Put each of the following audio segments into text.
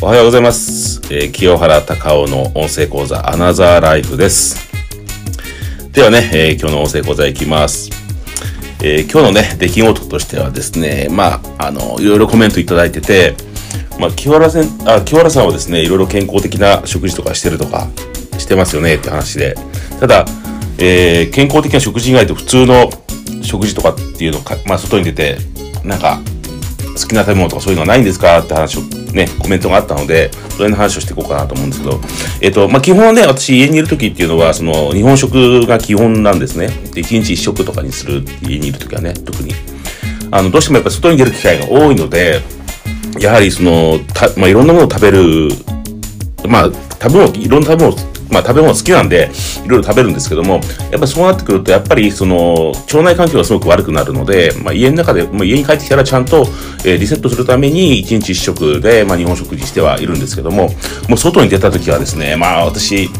おはようございます。えー清原隆夫の音声講座アナザーライフです。ではね、えー今日の音声講座いきます。えー今日のね、出来事としてはですね、まあ、あの、いろいろコメントいただいてて、まあ、清原さん、あ、清原さんはですね、いろいろ健康的な食事とかしてるとか、してますよねって話で、ただ、えー健康的な食事以外と普通の食事とかっていうのか、まあ、外に出て、なんか、好きな食べ物とかそういうのはないんですか？って話をね、コメントがあったので、それの話をしていこうかなと思うんですけど、えっ、と、まあ、基本はね、私家にいる時っていうのは、その、日本食が基本なんですね。で、1日1食とかにする、家にいる時はね、特に。あの、どうしてもやっぱ外に出る機会が多いので、やはりその、た、まあ、いろんなものを食べる、まあ、食べ物、いろんな食べ物、まあ、食べ物好きなんで、いろいろ食べるんですけども、やっぱりそうなってくると、やっぱりその、腸内環境がすごく悪くなるので、まあ、家の中で、まあ、家に帰ってきたらちゃんと、えーリセットするために、一日一食で、まあ、日本食事してはいるんですけども、もう外に出た時はですね、まあ、私、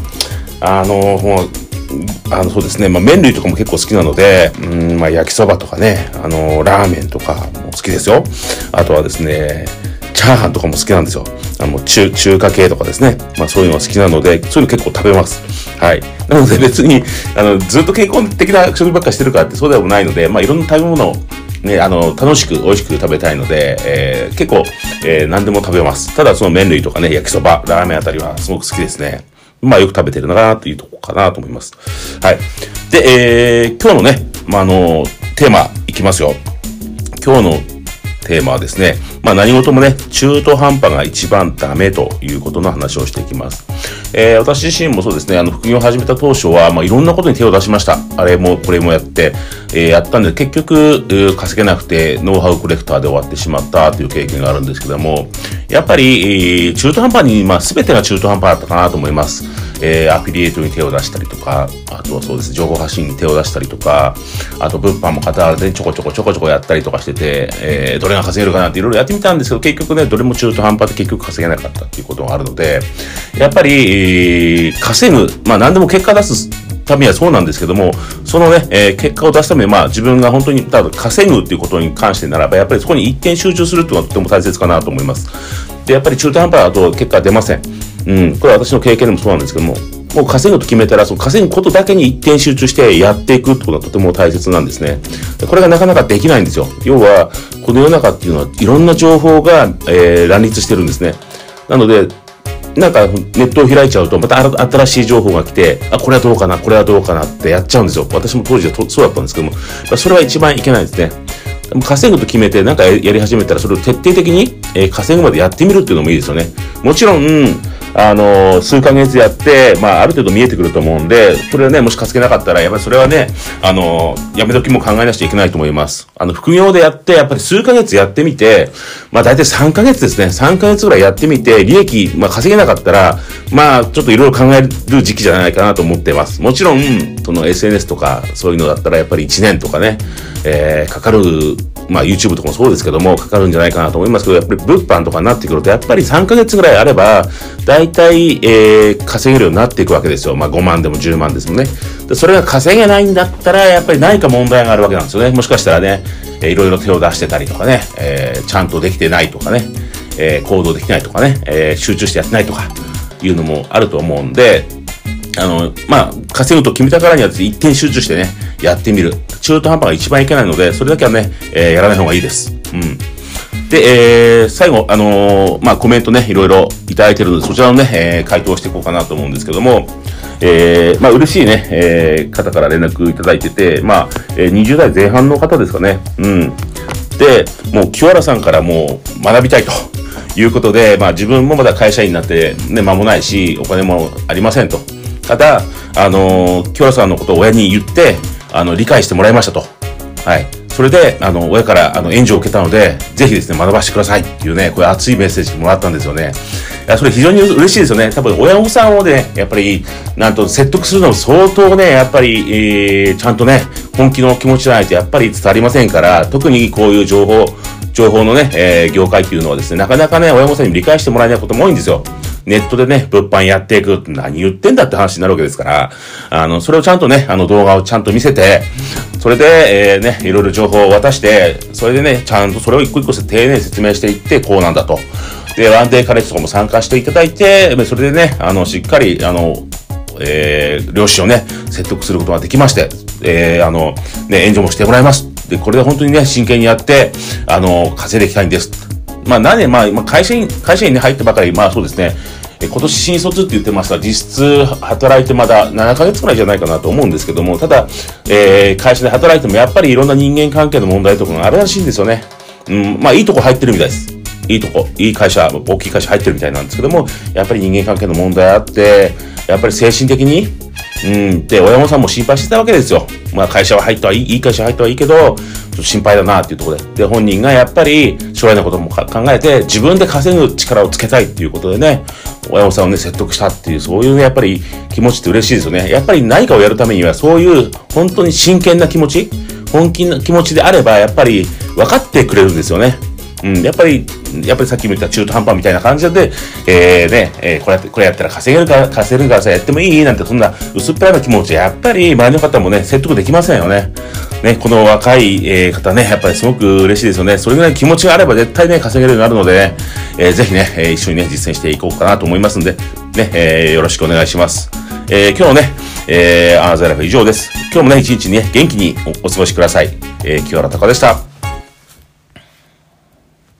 あの、もう、あの、そうですね。まあ、麺類とかも結構好きなので、うん、まあ、焼きそばとかね、あの、ラーメンとかも好きですよ。あとはですね、チャーハンとかも好きなんですよ。あの、中、中華系とかですね。まあ、そういうのが好きなので、そういうの結構食べます。はい。なので別に、あの、ずっと健康的な食事ばっかしてるからってそうでもないので、まあ、いろんな食べ物をね、あの、楽しく美味しく食べたいので、えー結構、えー何でも食べます。ただその麺類とかね、焼きそば、ラーメンあたりはすごく好きですね。まあよく食べてるなというとこかなと思います。はい。で、えー今日のね、まあ、あの、テーマいきますよ。今日のテーマはですね、まあ何事もね、中途半端が一番ダメということの話をしていきます。えー私自身もそうですね、あの、副業を始めた当初は、まあいろんなことに手を出しました。あれもこれもやって、えーやったんで、結局、稼げなくて、ノウハウコレクターで終わってしまったという経験があるんですけども、やっぱり、えー中途半端に、まあ全てが中途半端だったかなと思います。えーアフィリエイトに手を出したりとか、あとはそうです、情報発信に手を出したりとか、あと物販も傍らでちょこちょこちょこちょこやったりとかしてて、えーどれが稼げるかなっていろいろやってみたんですけど、結局ね、どれも中途半端で結局稼げなかったっていうことがあるので、やっぱり、えー稼ぐ、まあ何でも結果出すためにはそうなんですけども、そのね、えー結果を出すために、まあ自分が本当に、ただ稼ぐっていうことに関してならば、やっぱりそこに一点集中するっていうのはとても大切かなと思います。で、やっぱり中途半端だと結果は出ません。うん、これは私の経験でもそうなんですけども、もう稼ぐと決めたら、その稼ぐことだけに一点集中してやっていくってことがとても大切なんですね。これがなかなかできないんですよ。要は、この世の中っていうのはいろんな情報が、えー乱立してるんですね。なので、なんかネットを開いちゃうと、また新しい情報が来て、あ、これはどうかな、これはどうかなってやっちゃうんですよ。私も当時はとそうだったんですけども、それは一番いけないですね。稼ぐと決めてなんかやり始めたら、それを徹底的に、え稼ぐまでやってみるっていうのもいいですよね。もちろ、んあの数ヶ月やって、まあ、ある程度見えてくると思うんで、それはね、もし稼げなかったら、やっぱりそれはね、あのやめ時も考えなくちゃいけないと思います。あの、副業でやって、やっぱり数ヶ月やってみて、まあ、大体3ヶ月ですね。3ヶ月ぐらいやってみて、利益、まあ、稼げなかったら、まあ、ちょっといろいろ考える時期じゃないかなと思ってます。もちろん、その SNS とか、そういうのだったら、やっぱり1年とかね、えー、かかる、まあ YouTube とかもそうですけども、かかるんじゃないかなと思いますけど、やっぱり物販とかになってくると、やっぱり3ヶ月ぐらいあれば、大体、えー、稼げるようになっていくわけですよ。まあ5万でも10万ですもんね。でそれが稼げないんだったら、やっぱり何か問題があるわけなんですよね。もしかしたらね、えーいろいろ手を出してたりとかね、えーちゃんとできてないとかね、えー行動できないとかね、えー集中してやってないとか、いうのもあると思うんで、あの、まあ、稼ぐと決めたからには一点集中してね、やってみる。中途半端が一番いけないので、それだけはね、えーやらない方がいいです。うん。で、えー、最後、あのーまあ、コメントね、いろいろいただいてるので、そちらのね、えー回答していこうかなと思うんですけども、えー、まあ、嬉しいね、えー方から連絡いただいてて、まあ、えー20代前半の方ですかね。うん。で、もう、清原さんからもう学びたいと。いうことで、まあ自分もまだ会社員になってね、間もないし、お金もありませんと。ただ、あのー、清原さんのことを親に言って、あの、理解してもらいましたと。はい。それで、あの、親から、あの、援助を受けたので、ぜひですね、学ばせてくださいっていうね、これ熱いメッセージもらったんですよね。いや、それ非常に嬉しいですよね。多分、親御さんをね、やっぱり、なんと説得するのも相当ね、やっぱり、えー、ちゃんとね、本気の気持ちじゃないと、やっぱり伝わりませんから、特にこういう情報、情報のね、えー業界っていうのはですね、なかなかね、親御さんに理解してもらえないことも多いんですよ。ネットでね、物販やっていく何言ってんだって話になるわけですから、あの、それをちゃんとね、あの動画をちゃんと見せて、それで、えーね、いろいろ情報を渡して、それでね、ちゃんとそれを一個一個丁寧に説明していって、こうなんだと。で、ワンデーカレッジとかも参加していただいて、それでね、あの、しっかり、あの、えー、両親をね、説得することができまして、えー、あの、ね、援助もしてもらいます。で、これで本当にね、真剣にやって、あの、稼いでいきたいんです。まあ、何年、まあ、会社員、会社員に入ってばかり、まあそうですね、今年新卒って言ってました実質働いてまだ7ヶ月くらいじゃないかなと思うんですけども、ただ、えー、会社で働いてもやっぱりいろんな人間関係の問題とかがあるらしいんですよね。うん、まあいいとこ入ってるみたいです。いいとこ、いい会社、大きい会社入ってるみたいなんですけども、やっぱり人間関係の問題あって、やっぱり精神的に、うん、で、親御さんも心配してたわけですよ。まあ会社は入ったはいい、いい会社入ったはいいけど、と心配だなっていうところで。で、本人がやっぱり将来のことも考えて、自分で稼ぐ力をつけたいっていうことでね、親御さんをね、説得したっていう、そういう、やっぱり気持ちって嬉しいですよね。やっぱり何かをやるためには、そういう本当に真剣な気持ち、本気な気持ちであれば、やっぱり分かってくれるんですよね。うん、やっぱり、やっぱりさっきも言った中途半端みたいな感じで、えー、ね、えー、これやって、これやったら稼げるか、稼げるからさ、やってもいいなんて、そんな薄っぺらな気持ち、やっぱり周りの方もね、説得できませんよね。ね、この若い、えー、方ね、やっぱりすごく嬉しいですよね。それぐらい気持ちがあれば絶対ね、稼げるようになるので、えー、ぜひね、えー、一緒にね、実践していこうかなと思いますんで、ね、えー、よろしくお願いします。えー、今日ね、えー、アナザイラフ以上です。今日もね、一日にね、元気にお過ごしください。えー、清原隆でした。